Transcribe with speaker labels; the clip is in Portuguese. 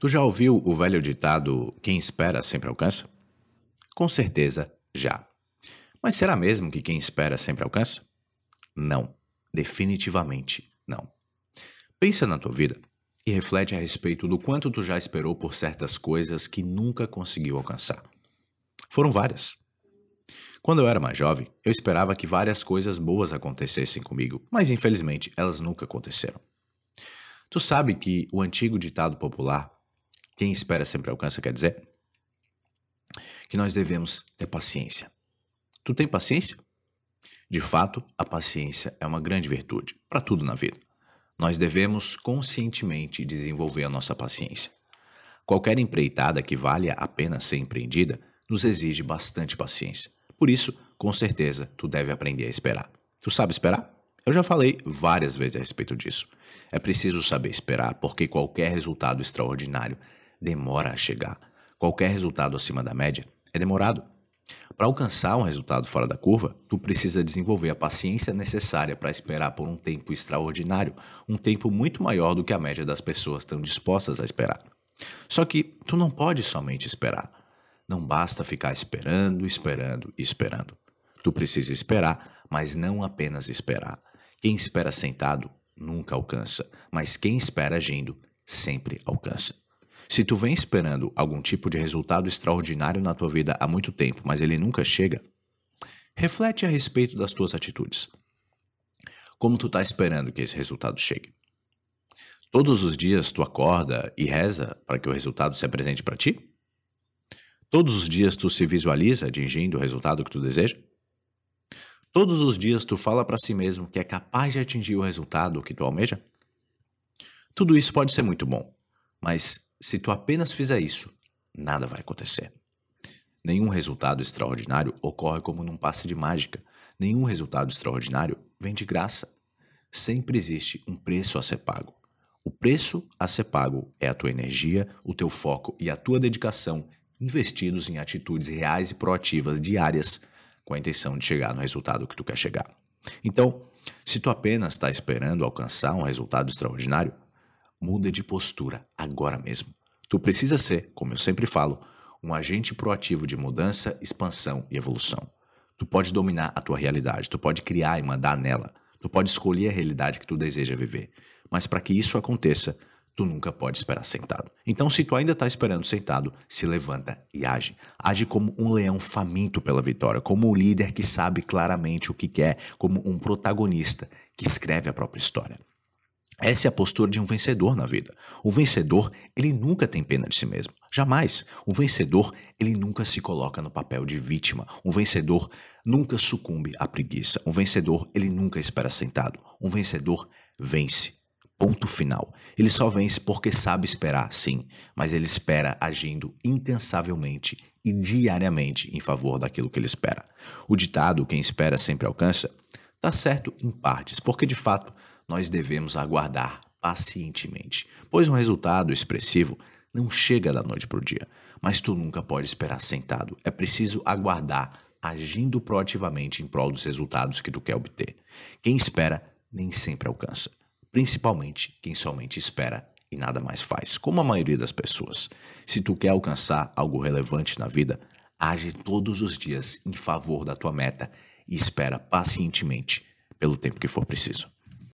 Speaker 1: Tu já ouviu o velho ditado: quem espera sempre alcança? Com certeza já. Mas será mesmo que quem espera sempre alcança? Não, definitivamente não. Pensa na tua vida e reflete a respeito do quanto tu já esperou por certas coisas que nunca conseguiu alcançar. Foram várias. Quando eu era mais jovem, eu esperava que várias coisas boas acontecessem comigo, mas infelizmente elas nunca aconteceram. Tu sabe que o antigo ditado popular, quem espera sempre alcança, quer dizer? Que nós devemos ter paciência. Tu tem paciência? De fato, a paciência é uma grande virtude para tudo na vida. Nós devemos conscientemente desenvolver a nossa paciência. Qualquer empreitada que valha a pena ser empreendida nos exige bastante paciência. Por isso, com certeza, tu deve aprender a esperar. Tu sabe esperar? Eu já falei várias vezes a respeito disso. É preciso saber esperar, porque qualquer resultado extraordinário demora a chegar. Qualquer resultado acima da média é demorado. Para alcançar um resultado fora da curva, tu precisa desenvolver a paciência necessária para esperar por um tempo extraordinário, um tempo muito maior do que a média das pessoas estão dispostas a esperar. Só que tu não pode somente esperar. Não basta ficar esperando, esperando e esperando. Tu precisa esperar, mas não apenas esperar. Quem espera sentado nunca alcança, mas quem espera agindo sempre alcança. Se tu vem esperando algum tipo de resultado extraordinário na tua vida há muito tempo, mas ele nunca chega, reflete a respeito das tuas atitudes. Como tu está esperando que esse resultado chegue? Todos os dias tu acorda e reza para que o resultado se apresente para ti? Todos os dias tu se visualiza atingindo o resultado que tu deseja? Todos os dias tu fala para si mesmo que é capaz de atingir o resultado que tu almeja? Tudo isso pode ser muito bom, mas se tu apenas fizer isso, nada vai acontecer. Nenhum resultado extraordinário ocorre como num passe de mágica. Nenhum resultado extraordinário vem de graça. Sempre existe um preço a ser pago. O preço a ser pago é a tua energia, o teu foco e a tua dedicação investidos em atitudes reais e proativas diárias com a intenção de chegar no resultado que tu quer chegar. Então, se tu apenas está esperando alcançar um resultado extraordinário, Muda de postura agora mesmo. Tu precisa ser, como eu sempre falo, um agente proativo de mudança, expansão e evolução. Tu pode dominar a tua realidade, tu pode criar e mandar nela, tu pode escolher a realidade que tu deseja viver. Mas para que isso aconteça, tu nunca pode esperar sentado. Então, se tu ainda está esperando sentado, se levanta e age. Age como um leão faminto pela vitória, como um líder que sabe claramente o que quer, como um protagonista que escreve a própria história. Essa é a postura de um vencedor na vida. O vencedor, ele nunca tem pena de si mesmo. Jamais. O vencedor, ele nunca se coloca no papel de vítima. Um vencedor nunca sucumbe à preguiça. Um vencedor, ele nunca espera sentado. Um vencedor vence. Ponto final. Ele só vence porque sabe esperar, sim, mas ele espera agindo incansavelmente e diariamente em favor daquilo que ele espera. O ditado quem espera sempre alcança está certo em partes, porque de fato nós devemos aguardar pacientemente, pois um resultado expressivo não chega da noite para o dia, mas tu nunca pode esperar sentado. É preciso aguardar, agindo proativamente em prol dos resultados que tu quer obter. Quem espera nem sempre alcança, principalmente quem somente espera e nada mais faz, como a maioria das pessoas. Se tu quer alcançar algo relevante na vida, age todos os dias em favor da tua meta e espera pacientemente pelo tempo que for preciso.